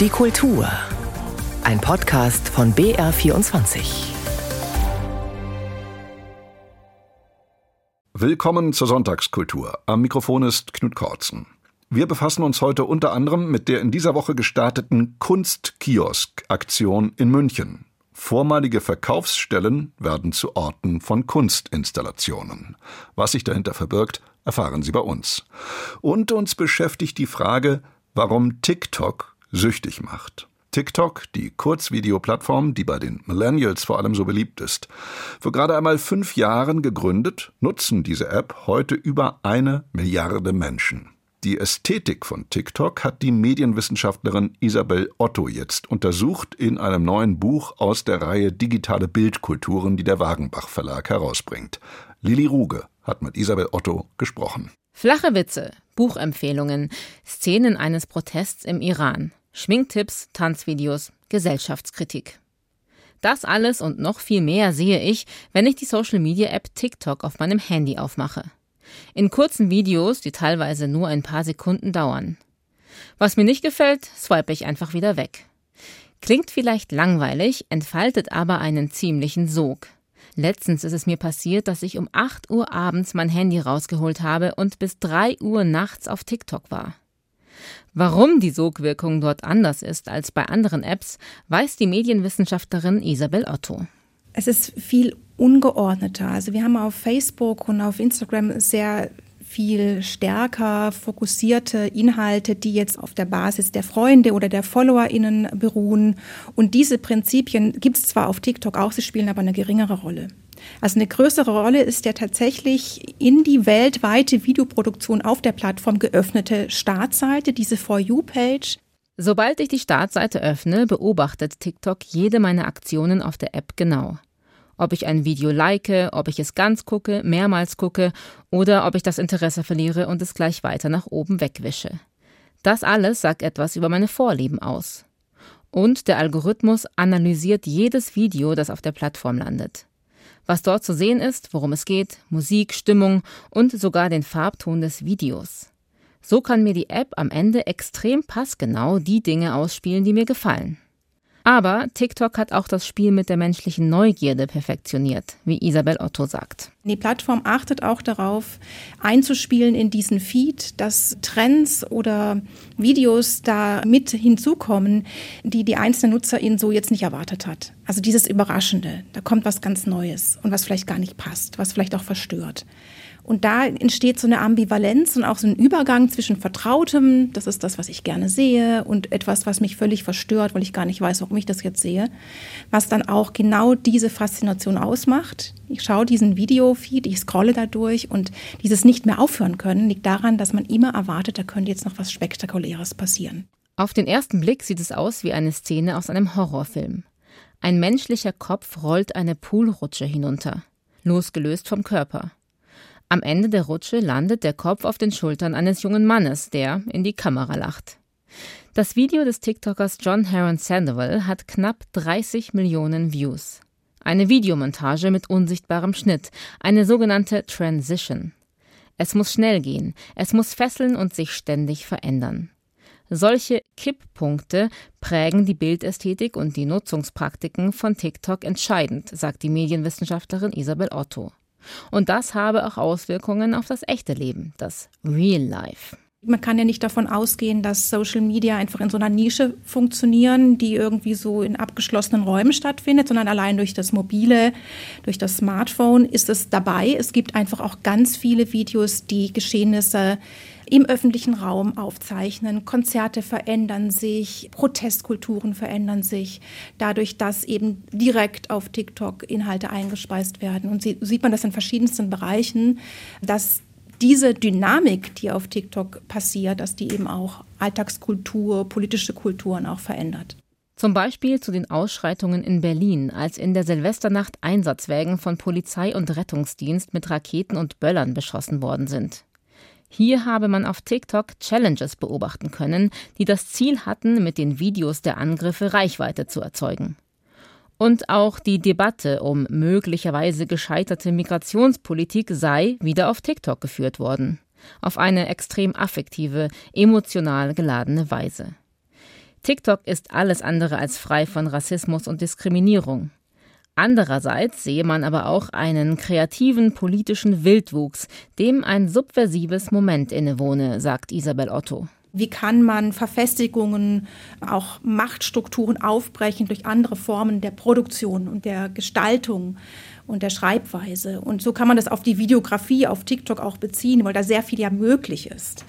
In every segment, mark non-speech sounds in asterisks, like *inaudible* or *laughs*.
Die Kultur. Ein Podcast von BR24. Willkommen zur Sonntagskultur. Am Mikrofon ist Knut Kortzen. Wir befassen uns heute unter anderem mit der in dieser Woche gestarteten Kunstkiosk-Aktion in München. Vormalige Verkaufsstellen werden zu Orten von Kunstinstallationen. Was sich dahinter verbirgt, erfahren Sie bei uns. Und uns beschäftigt die Frage, warum TikTok süchtig macht. TikTok, die Kurzvideoplattform, die bei den Millennials vor allem so beliebt ist. Vor gerade einmal fünf Jahren gegründet, nutzen diese App heute über eine Milliarde Menschen. Die Ästhetik von TikTok hat die Medienwissenschaftlerin Isabel Otto jetzt untersucht in einem neuen Buch aus der Reihe Digitale Bildkulturen, die der Wagenbach Verlag herausbringt. Lili Ruge hat mit Isabel Otto gesprochen. Flache Witze, Buchempfehlungen, Szenen eines Protests im Iran, Schminktipps, Tanzvideos, Gesellschaftskritik. Das alles und noch viel mehr sehe ich, wenn ich die Social-Media-App TikTok auf meinem Handy aufmache in kurzen Videos, die teilweise nur ein paar Sekunden dauern. Was mir nicht gefällt, swipe ich einfach wieder weg. Klingt vielleicht langweilig, entfaltet aber einen ziemlichen Sog. Letztens ist es mir passiert, dass ich um 8 Uhr abends mein Handy rausgeholt habe und bis 3 Uhr nachts auf TikTok war. Warum die Sogwirkung dort anders ist als bei anderen Apps, weiß die Medienwissenschaftlerin Isabel Otto. Es ist viel ungeordneter. Also wir haben auf Facebook und auf Instagram sehr viel stärker fokussierte Inhalte, die jetzt auf der Basis der Freunde oder der FollowerInnen beruhen. Und diese Prinzipien gibt es zwar auf TikTok auch, sie spielen aber eine geringere Rolle. Also eine größere Rolle ist der tatsächlich in die weltweite Videoproduktion auf der Plattform geöffnete Startseite, diese For You-Page. Sobald ich die Startseite öffne, beobachtet TikTok jede meiner Aktionen auf der App genau ob ich ein Video like, ob ich es ganz gucke, mehrmals gucke oder ob ich das Interesse verliere und es gleich weiter nach oben wegwische. Das alles sagt etwas über meine Vorlieben aus. Und der Algorithmus analysiert jedes Video, das auf der Plattform landet. Was dort zu sehen ist, worum es geht, Musik, Stimmung und sogar den Farbton des Videos. So kann mir die App am Ende extrem passgenau die Dinge ausspielen, die mir gefallen. Aber TikTok hat auch das Spiel mit der menschlichen Neugierde perfektioniert, wie Isabel Otto sagt. Die Plattform achtet auch darauf, einzuspielen in diesen Feed, dass Trends oder Videos da mit hinzukommen, die die einzelne Nutzerin so jetzt nicht erwartet hat. Also dieses Überraschende, da kommt was ganz Neues und was vielleicht gar nicht passt, was vielleicht auch verstört. Und da entsteht so eine Ambivalenz und auch so ein Übergang zwischen Vertrautem, das ist das, was ich gerne sehe, und etwas, was mich völlig verstört, weil ich gar nicht weiß, warum ich das jetzt sehe, was dann auch genau diese Faszination ausmacht. Ich schaue diesen Videofeed, ich scrolle da durch und dieses nicht mehr aufhören können liegt daran, dass man immer erwartet, da könnte jetzt noch was Spektakuläres passieren. Auf den ersten Blick sieht es aus wie eine Szene aus einem Horrorfilm. Ein menschlicher Kopf rollt eine Poolrutsche hinunter, losgelöst vom Körper. Am Ende der Rutsche landet der Kopf auf den Schultern eines jungen Mannes, der in die Kamera lacht. Das Video des TikTokers John Heron Sandoval hat knapp 30 Millionen Views. Eine Videomontage mit unsichtbarem Schnitt, eine sogenannte Transition. Es muss schnell gehen, es muss fesseln und sich ständig verändern. Solche Kipppunkte prägen die Bildästhetik und die Nutzungspraktiken von TikTok entscheidend, sagt die Medienwissenschaftlerin Isabel Otto. Und das habe auch Auswirkungen auf das echte Leben, das Real Life. Man kann ja nicht davon ausgehen, dass Social Media einfach in so einer Nische funktionieren, die irgendwie so in abgeschlossenen Räumen stattfindet, sondern allein durch das Mobile, durch das Smartphone ist es dabei. Es gibt einfach auch ganz viele Videos, die Geschehnisse im öffentlichen Raum aufzeichnen. Konzerte verändern sich, Protestkulturen verändern sich, dadurch, dass eben direkt auf TikTok Inhalte eingespeist werden. Und sieht man das in verschiedensten Bereichen, dass diese Dynamik, die auf TikTok passiert, dass die eben auch Alltagskultur, politische Kulturen auch verändert. Zum Beispiel zu den Ausschreitungen in Berlin, als in der Silvesternacht Einsatzwägen von Polizei und Rettungsdienst mit Raketen und Böllern beschossen worden sind. Hier habe man auf TikTok Challenges beobachten können, die das Ziel hatten, mit den Videos der Angriffe Reichweite zu erzeugen. Und auch die Debatte um möglicherweise gescheiterte Migrationspolitik sei wieder auf TikTok geführt worden. Auf eine extrem affektive, emotional geladene Weise. TikTok ist alles andere als frei von Rassismus und Diskriminierung. Andererseits sehe man aber auch einen kreativen politischen Wildwuchs, dem ein subversives Moment innewohne, sagt Isabel Otto. Wie kann man Verfestigungen, auch Machtstrukturen aufbrechen durch andere Formen der Produktion und der Gestaltung und der Schreibweise? Und so kann man das auf die Videografie auf TikTok auch beziehen, weil da sehr viel ja möglich ist.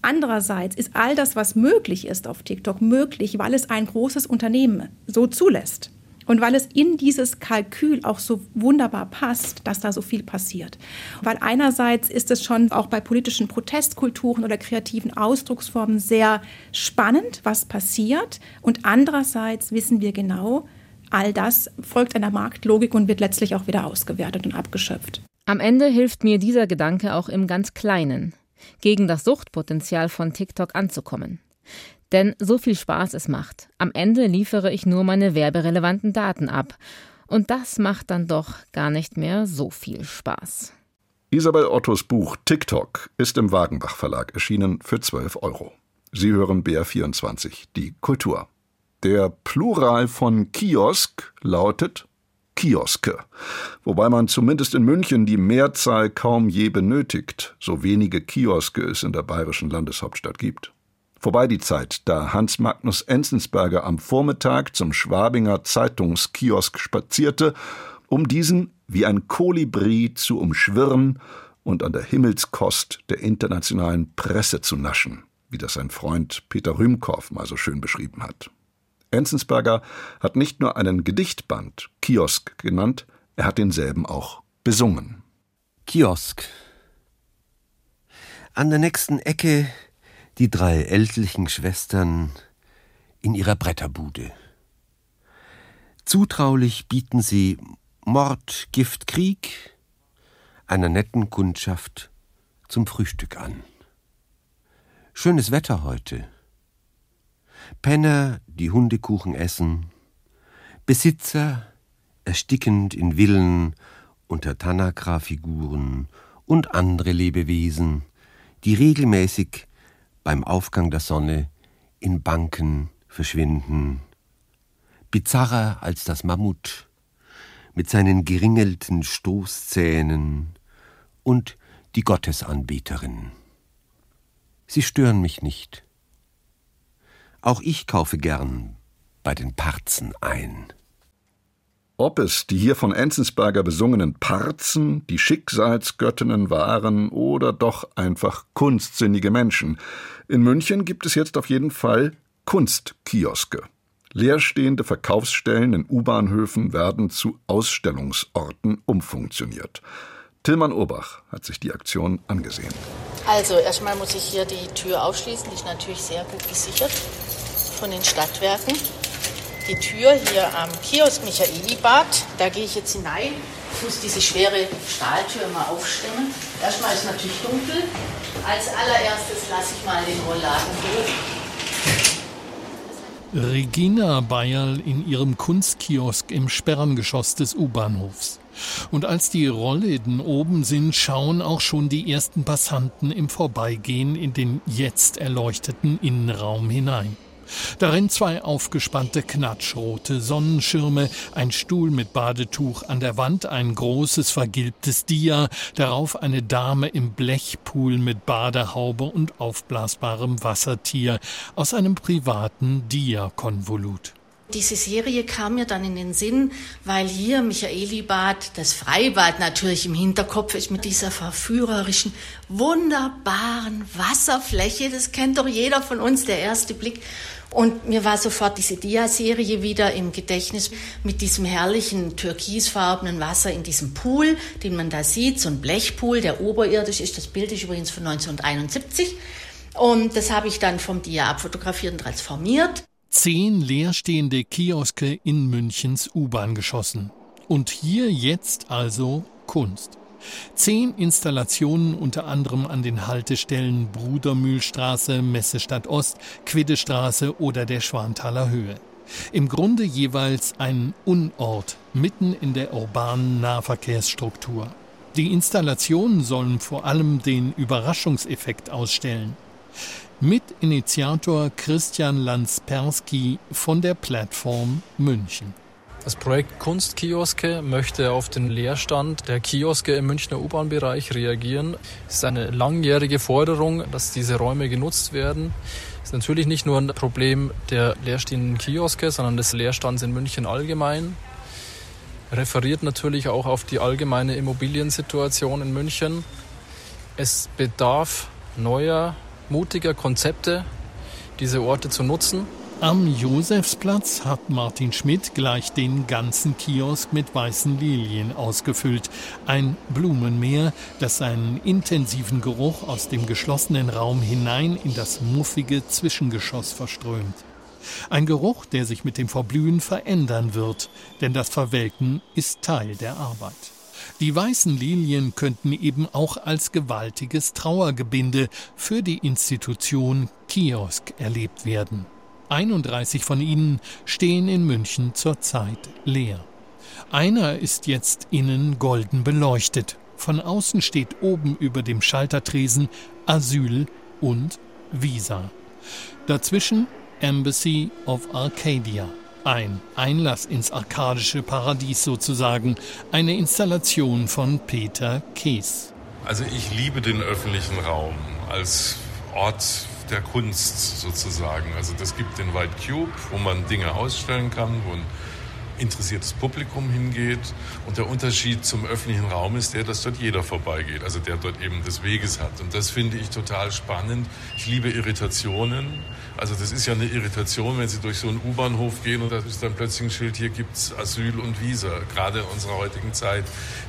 Andererseits ist all das, was möglich ist auf TikTok, möglich, weil es ein großes Unternehmen so zulässt. Und weil es in dieses Kalkül auch so wunderbar passt, dass da so viel passiert. Weil einerseits ist es schon auch bei politischen Protestkulturen oder kreativen Ausdrucksformen sehr spannend, was passiert. Und andererseits wissen wir genau, all das folgt einer Marktlogik und wird letztlich auch wieder ausgewertet und abgeschöpft. Am Ende hilft mir dieser Gedanke auch im ganz Kleinen, gegen das Suchtpotenzial von TikTok anzukommen. Denn so viel Spaß es macht. Am Ende liefere ich nur meine werberelevanten Daten ab. Und das macht dann doch gar nicht mehr so viel Spaß. Isabel Ottos Buch TikTok ist im Wagenbach Verlag erschienen für 12 Euro. Sie hören BR24, die Kultur. Der Plural von Kiosk lautet Kioske, wobei man zumindest in München die Mehrzahl kaum je benötigt, so wenige Kioske es in der bayerischen Landeshauptstadt gibt. Vorbei die Zeit, da Hans Magnus Enzensberger am Vormittag zum Schwabinger Zeitungskiosk spazierte, um diesen wie ein Kolibri zu umschwirren und an der Himmelskost der internationalen Presse zu naschen, wie das sein Freund Peter Rühmkorff mal so schön beschrieben hat. Enzensberger hat nicht nur einen Gedichtband Kiosk genannt, er hat denselben auch besungen. Kiosk. An der nächsten Ecke die drei ältlichen Schwestern in ihrer Bretterbude. Zutraulich bieten sie Mord, Gift, Krieg einer netten Kundschaft zum Frühstück an. Schönes Wetter heute. Penner, die Hundekuchen essen, Besitzer, erstickend in Villen unter Tanakra-Figuren und andere Lebewesen, die regelmäßig beim Aufgang der Sonne in Banken verschwinden. Bizarrer als das Mammut mit seinen geringelten Stoßzähnen und die Gottesanbeterin. Sie stören mich nicht. Auch ich kaufe gern bei den Parzen ein. Ob es die hier von Enzensberger besungenen Parzen, die Schicksalsgöttinnen waren oder doch einfach kunstsinnige Menschen. In München gibt es jetzt auf jeden Fall Kunstkioske. Leerstehende Verkaufsstellen in U-Bahnhöfen werden zu Ausstellungsorten umfunktioniert. Tillmann Urbach hat sich die Aktion angesehen. Also erstmal muss ich hier die Tür aufschließen, die ist natürlich sehr gut gesichert von den Stadtwerken die Tür hier am Kiosk Michaelibad. Da gehe ich jetzt hinein. Ich muss diese schwere Stahltür mal aufstemmen. Erstmal ist es natürlich dunkel. Als allererstes lasse ich mal den Rollladen durch. Regina Bayerl in ihrem Kunstkiosk im Sperrengeschoss des U-Bahnhofs. Und als die Rollläden oben sind, schauen auch schon die ersten Passanten im Vorbeigehen in den jetzt erleuchteten Innenraum hinein. Darin zwei aufgespannte knatschrote Sonnenschirme, ein Stuhl mit Badetuch an der Wand, ein großes vergilbtes Dia, darauf eine Dame im Blechpool mit Badehaube und aufblasbarem Wassertier aus einem privaten Dia-Konvolut. Diese Serie kam mir dann in den Sinn, weil hier Michaelibad, das Freibad natürlich im Hinterkopf ist mit dieser verführerischen, wunderbaren Wasserfläche. Das kennt doch jeder von uns, der erste Blick. Und mir war sofort diese Dia-Serie wieder im Gedächtnis mit diesem herrlichen türkisfarbenen Wasser in diesem Pool, den man da sieht, so ein Blechpool, der oberirdisch ist. Das Bild ist übrigens von 1971. Und das habe ich dann vom Dia abfotografiert und transformiert. Zehn leerstehende Kioske in Münchens U-Bahn geschossen. Und hier jetzt also Kunst. Zehn Installationen unter anderem an den Haltestellen Brudermühlstraße, Messestadt Ost, Quiddestraße oder der Schwanthaler Höhe. Im Grunde jeweils ein Unort mitten in der urbanen Nahverkehrsstruktur. Die Installationen sollen vor allem den Überraschungseffekt ausstellen. Mitinitiator Christian Lanspersky von der Plattform München. Das Projekt Kunstkioske möchte auf den Leerstand der Kioske im Münchner U-Bahn-Bereich reagieren. Es ist eine langjährige Forderung, dass diese Räume genutzt werden. Es ist natürlich nicht nur ein Problem der leerstehenden Kioske, sondern des Leerstands in München allgemein. Referiert natürlich auch auf die allgemeine Immobiliensituation in München. Es bedarf neuer, mutiger Konzepte, diese Orte zu nutzen. Am Josefsplatz hat Martin Schmidt gleich den ganzen Kiosk mit weißen Lilien ausgefüllt. Ein Blumenmeer, das seinen intensiven Geruch aus dem geschlossenen Raum hinein in das muffige Zwischengeschoss verströmt. Ein Geruch, der sich mit dem Verblühen verändern wird, denn das Verwelken ist Teil der Arbeit. Die weißen Lilien könnten eben auch als gewaltiges Trauergebinde für die Institution Kiosk erlebt werden. 31 von ihnen stehen in München zurzeit leer. Einer ist jetzt innen golden beleuchtet. Von außen steht oben über dem Schaltertresen Asyl und Visa. Dazwischen Embassy of Arcadia. Ein Einlass ins arkadische Paradies sozusagen. Eine Installation von Peter Kees. Also ich liebe den öffentlichen Raum als Ort der Kunst sozusagen. Also das gibt den White Cube, wo man Dinge ausstellen kann, wo ein interessiertes Publikum hingeht. Und der Unterschied zum öffentlichen Raum ist der, dass dort jeder vorbeigeht, also der dort eben des Weges hat. Und das finde ich total spannend. Ich liebe Irritationen. Also das ist ja eine Irritation, wenn Sie durch so einen U-Bahnhof gehen und da ist dann plötzlich ein Schild, hier gibt's Asyl und Visa. Gerade in unserer heutigen Zeit,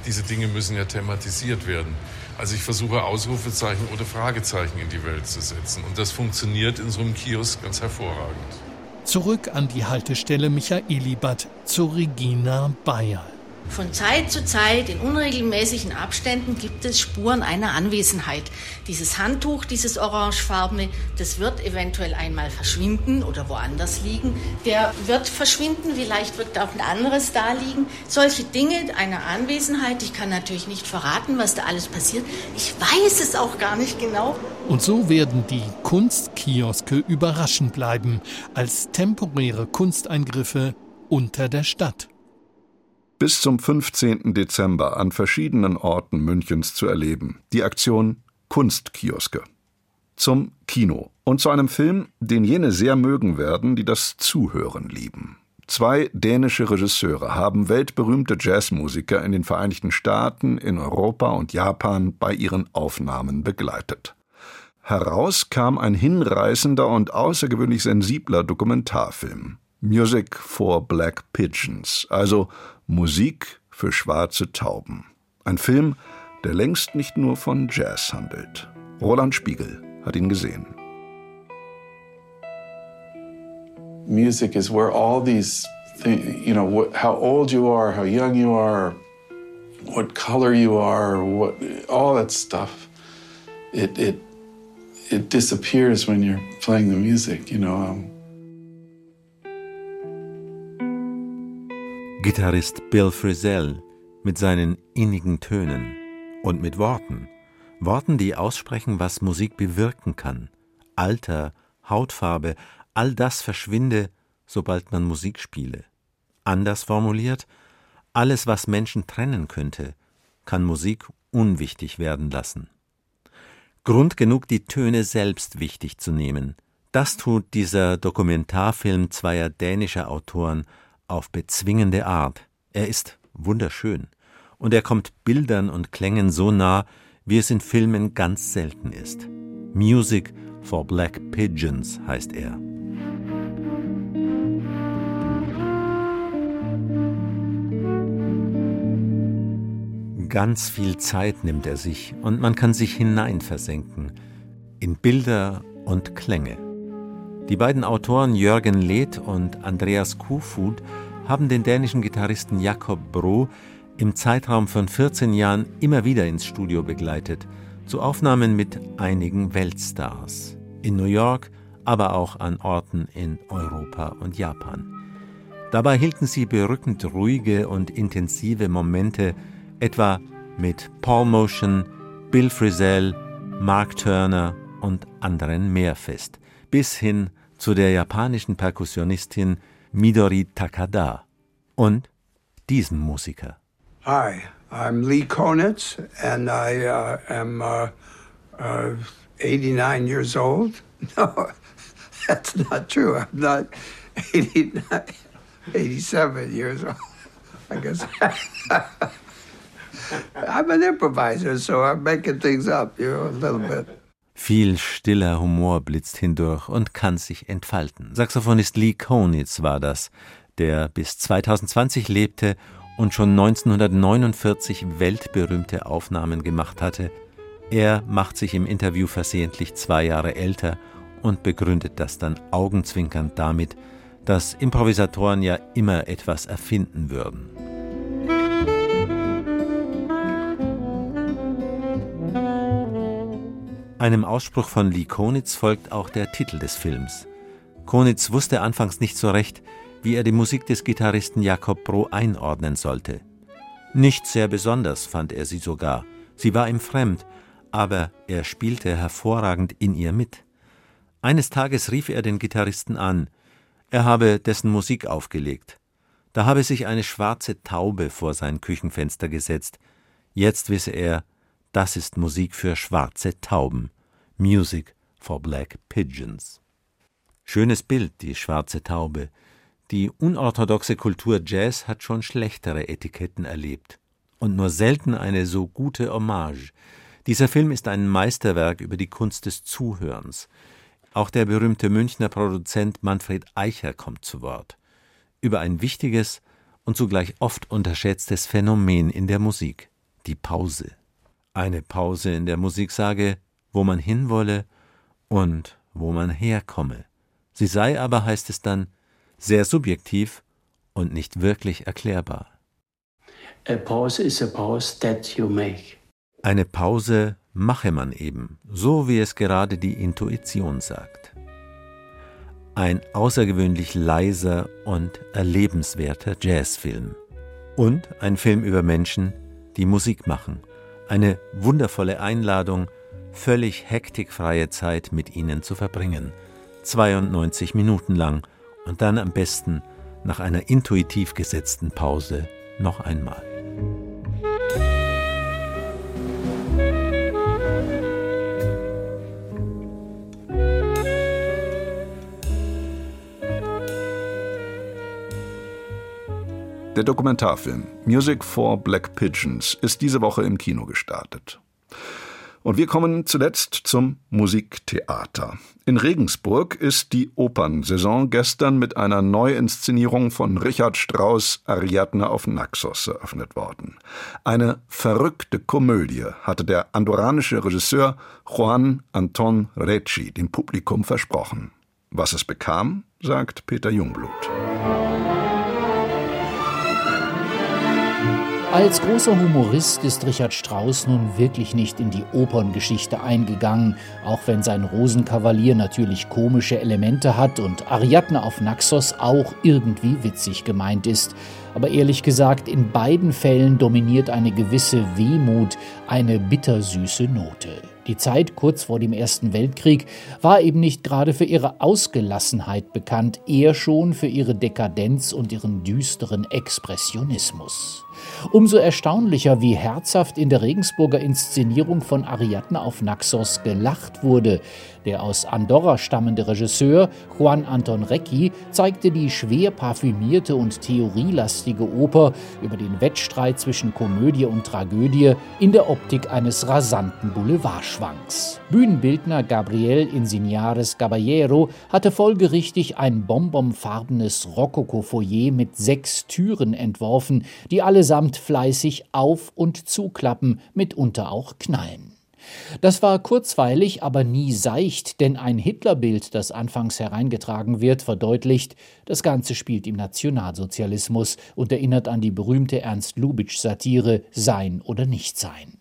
diese Dinge müssen ja thematisiert werden. Also ich versuche Ausrufezeichen oder Fragezeichen in die Welt zu setzen. Und das funktioniert in so einem Kiosk ganz hervorragend. Zurück an die Haltestelle Michaelibad zu Regina Bayer. Von Zeit zu Zeit in unregelmäßigen Abständen gibt es Spuren einer Anwesenheit. Dieses Handtuch, dieses orangefarbene, das wird eventuell einmal verschwinden oder woanders liegen. Der wird verschwinden, vielleicht wird auch ein anderes da liegen. Solche Dinge einer Anwesenheit, ich kann natürlich nicht verraten, was da alles passiert. Ich weiß es auch gar nicht genau. Und so werden die Kunstkioske überraschend bleiben als temporäre Kunsteingriffe unter der Stadt bis zum 15. Dezember an verschiedenen Orten Münchens zu erleben. Die Aktion Kunstkioske. Zum Kino und zu einem Film, den jene sehr mögen werden, die das Zuhören lieben. Zwei dänische Regisseure haben weltberühmte Jazzmusiker in den Vereinigten Staaten, in Europa und Japan bei ihren Aufnahmen begleitet. Heraus kam ein hinreißender und außergewöhnlich sensibler Dokumentarfilm. Music for Black Pigeons, also Musik für schwarze Tauben. Ein Film, der längst nicht nur von Jazz handelt. Roland Spiegel hat ihn gesehen. Music is where all these things, you know, how old you are, how young you are, what color you are, what all that stuff. It it it disappears when you're playing the music, you know. Gitarrist Bill Frisell mit seinen innigen Tönen und mit Worten, Worten, die aussprechen, was Musik bewirken kann. Alter, Hautfarbe, all das verschwinde, sobald man Musik spiele. Anders formuliert, alles, was Menschen trennen könnte, kann Musik unwichtig werden lassen. Grund genug, die Töne selbst wichtig zu nehmen. Das tut dieser Dokumentarfilm zweier dänischer Autoren auf bezwingende Art. Er ist wunderschön und er kommt Bildern und Klängen so nah, wie es in Filmen ganz selten ist. Music for Black Pigeons heißt er. Ganz viel Zeit nimmt er sich und man kann sich hineinversenken in Bilder und Klänge. Die beiden Autoren Jürgen Leth und Andreas Kofod haben den dänischen Gitarristen Jakob Bro im Zeitraum von 14 Jahren immer wieder ins Studio begleitet, zu Aufnahmen mit einigen Weltstars. In New York, aber auch an Orten in Europa und Japan. Dabei hielten sie berückend ruhige und intensive Momente, etwa mit Paul Motion, Bill Frisell, Mark Turner und anderen mehr fest, bis hin zu der japanischen Perkussionistin Midori Takada und diesem Musiker. Hi, I'm Lee Konitz and I uh, am uh, uh, 89 years old. *laughs* No, that's not true. I'm not 89, 87 years old. *laughs* I guess. *laughs* I'm an improviser, so I'm making things up, you know, a little bit. Viel stiller Humor blitzt hindurch und kann sich entfalten. Saxophonist Lee Konitz war das, der bis 2020 lebte und schon 1949 weltberühmte Aufnahmen gemacht hatte. Er macht sich im Interview versehentlich zwei Jahre älter und begründet das dann augenzwinkernd damit, dass Improvisatoren ja immer etwas erfinden würden. Einem Ausspruch von Lee Konitz folgt auch der Titel des Films. Konitz wusste anfangs nicht so recht, wie er die Musik des Gitarristen Jakob Bro einordnen sollte. Nicht sehr besonders fand er sie sogar. Sie war ihm fremd, aber er spielte hervorragend in ihr mit. Eines Tages rief er den Gitarristen an. Er habe dessen Musik aufgelegt. Da habe sich eine schwarze Taube vor sein Küchenfenster gesetzt. Jetzt wisse er, das ist Musik für schwarze Tauben. Music for Black Pigeons. Schönes Bild, die schwarze Taube. Die unorthodoxe Kultur Jazz hat schon schlechtere Etiketten erlebt. Und nur selten eine so gute Hommage. Dieser Film ist ein Meisterwerk über die Kunst des Zuhörens. Auch der berühmte Münchner Produzent Manfred Eicher kommt zu Wort. Über ein wichtiges und zugleich oft unterschätztes Phänomen in der Musik, die Pause eine Pause in der Musik sage, wo man hinwolle und wo man herkomme. Sie sei aber, heißt es dann, sehr subjektiv und nicht wirklich erklärbar. A pause is a pause that you make. Eine Pause mache man eben, so wie es gerade die Intuition sagt. Ein außergewöhnlich leiser und erlebenswerter Jazzfilm. Und ein Film über Menschen, die Musik machen eine wundervolle Einladung, völlig hektikfreie Zeit mit ihnen zu verbringen. 92 Minuten lang und dann am besten nach einer intuitiv gesetzten Pause noch einmal. Der Dokumentarfilm Music for Black Pigeons ist diese Woche im Kino gestartet. Und wir kommen zuletzt zum Musiktheater. In Regensburg ist die Opernsaison gestern mit einer Neuinszenierung von Richard Strauss Ariadne auf Naxos eröffnet worden. Eine verrückte Komödie hatte der andorranische Regisseur Juan Anton Recci dem Publikum versprochen. Was es bekam, sagt Peter Jungblut. Als großer Humorist ist Richard Strauss nun wirklich nicht in die Operngeschichte eingegangen, auch wenn sein Rosenkavalier natürlich komische Elemente hat und Ariadne auf Naxos auch irgendwie witzig gemeint ist. Aber ehrlich gesagt, in beiden Fällen dominiert eine gewisse Wehmut, eine bittersüße Note. Die Zeit kurz vor dem Ersten Weltkrieg war eben nicht gerade für ihre Ausgelassenheit bekannt, eher schon für ihre Dekadenz und ihren düsteren Expressionismus. Umso erstaunlicher, wie herzhaft in der Regensburger Inszenierung von Ariadne auf Naxos gelacht wurde. Der aus Andorra stammende Regisseur Juan Anton Recchi zeigte die schwer parfümierte und theorielastige Oper über den Wettstreit zwischen Komödie und Tragödie in der Optik eines rasanten Boulevardschwanks. Bühnenbildner Gabriel Insignares Caballero hatte folgerichtig ein bonbonfarbenes Rokoko-Foyer mit sechs Türen entworfen, die allesamt fleißig auf- und zuklappen, mitunter auch knallen. Das war kurzweilig, aber nie seicht, denn ein Hitlerbild, das anfangs hereingetragen wird, verdeutlicht, das Ganze spielt im Nationalsozialismus und erinnert an die berühmte Ernst Lubitsch-Satire Sein oder Nichtsein.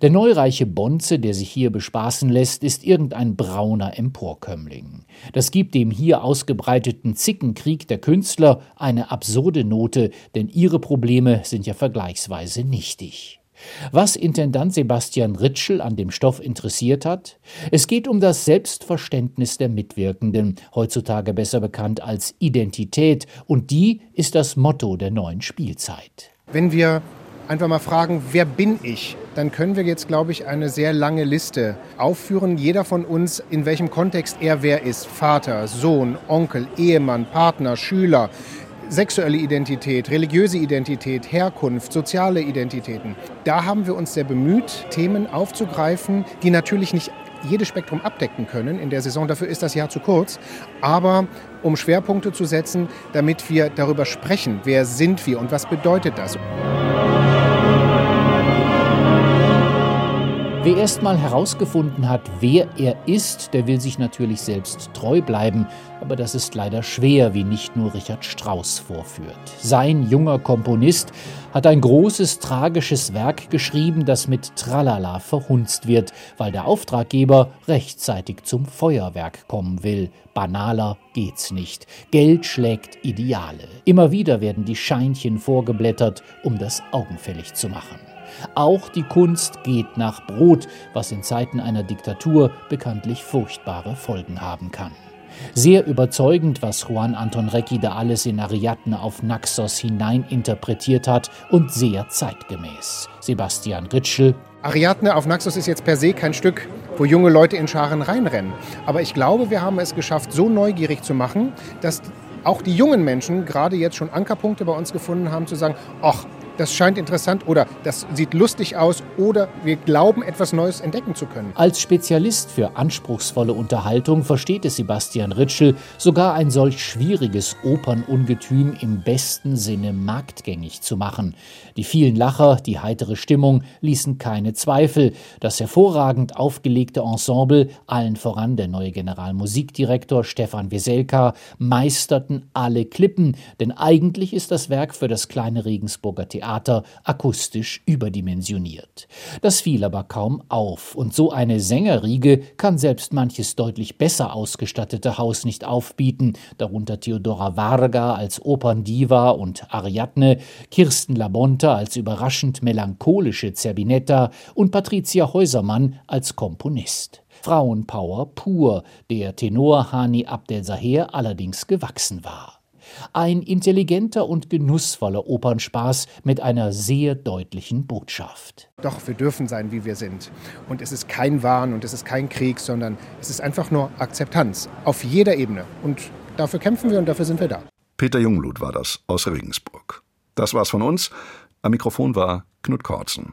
Der neureiche Bonze, der sich hier bespaßen lässt, ist irgendein brauner Emporkömmling. Das gibt dem hier ausgebreiteten Zickenkrieg der Künstler eine absurde Note, denn ihre Probleme sind ja vergleichsweise nichtig. Was Intendant Sebastian Ritschel an dem Stoff interessiert hat? Es geht um das Selbstverständnis der Mitwirkenden, heutzutage besser bekannt als Identität, und die ist das Motto der neuen Spielzeit. Wenn wir einfach mal fragen, wer bin ich? Dann können wir jetzt, glaube ich, eine sehr lange Liste aufführen. Jeder von uns, in welchem Kontext er wer ist. Vater, Sohn, Onkel, Ehemann, Partner, Schüler, sexuelle Identität, religiöse Identität, Herkunft, soziale Identitäten. Da haben wir uns sehr bemüht, Themen aufzugreifen, die natürlich nicht jedes Spektrum abdecken können in der Saison. Dafür ist das Jahr zu kurz. Aber um Schwerpunkte zu setzen, damit wir darüber sprechen, wer sind wir und was bedeutet das. Wer erst mal herausgefunden hat, wer er ist, der will sich natürlich selbst treu bleiben, aber das ist leider schwer, wie nicht nur Richard Strauss vorführt. Sein junger Komponist hat ein großes tragisches Werk geschrieben, das mit Tralala verhunzt wird, weil der Auftraggeber rechtzeitig zum Feuerwerk kommen will. Banaler geht's nicht. Geld schlägt Ideale. Immer wieder werden die Scheinchen vorgeblättert, um das augenfällig zu machen. Auch die Kunst geht nach Brot, was in Zeiten einer Diktatur bekanntlich furchtbare Folgen haben kann. Sehr überzeugend, was Juan Anton Recchi da alles in Ariadne auf Naxos hineininterpretiert hat und sehr zeitgemäß. Sebastian Ritschel. Ariadne auf Naxos ist jetzt per se kein Stück, wo junge Leute in Scharen reinrennen. Aber ich glaube, wir haben es geschafft, so neugierig zu machen, dass auch die jungen Menschen gerade jetzt schon Ankerpunkte bei uns gefunden haben, zu sagen, ach, das scheint interessant oder das sieht lustig aus oder wir glauben, etwas Neues entdecken zu können. Als Spezialist für anspruchsvolle Unterhaltung versteht es Sebastian Ritschel, sogar ein solch schwieriges Opernungetüm im besten Sinne marktgängig zu machen. Die vielen Lacher, die heitere Stimmung ließen keine Zweifel. Das hervorragend aufgelegte Ensemble, allen voran der neue Generalmusikdirektor Stefan Weselka, meisterten alle Klippen, denn eigentlich ist das Werk für das kleine Regensburger Theater Theater akustisch überdimensioniert. Das fiel aber kaum auf, und so eine Sängerriege kann selbst manches deutlich besser ausgestattete Haus nicht aufbieten, darunter Theodora Varga als Operndiva und Ariadne, Kirsten Labonta als überraschend melancholische Zerbinetta und Patricia Häusermann als Komponist. Frauenpower pur, der Tenor Hani Abdelsaher allerdings gewachsen war. Ein intelligenter und genussvoller Opernspaß mit einer sehr deutlichen Botschaft. Doch, wir dürfen sein, wie wir sind. Und es ist kein Wahn und es ist kein Krieg, sondern es ist einfach nur Akzeptanz auf jeder Ebene. Und dafür kämpfen wir und dafür sind wir da. Peter Jungblut war das aus Regensburg. Das war's von uns. Am Mikrofon war Knut Kortzen.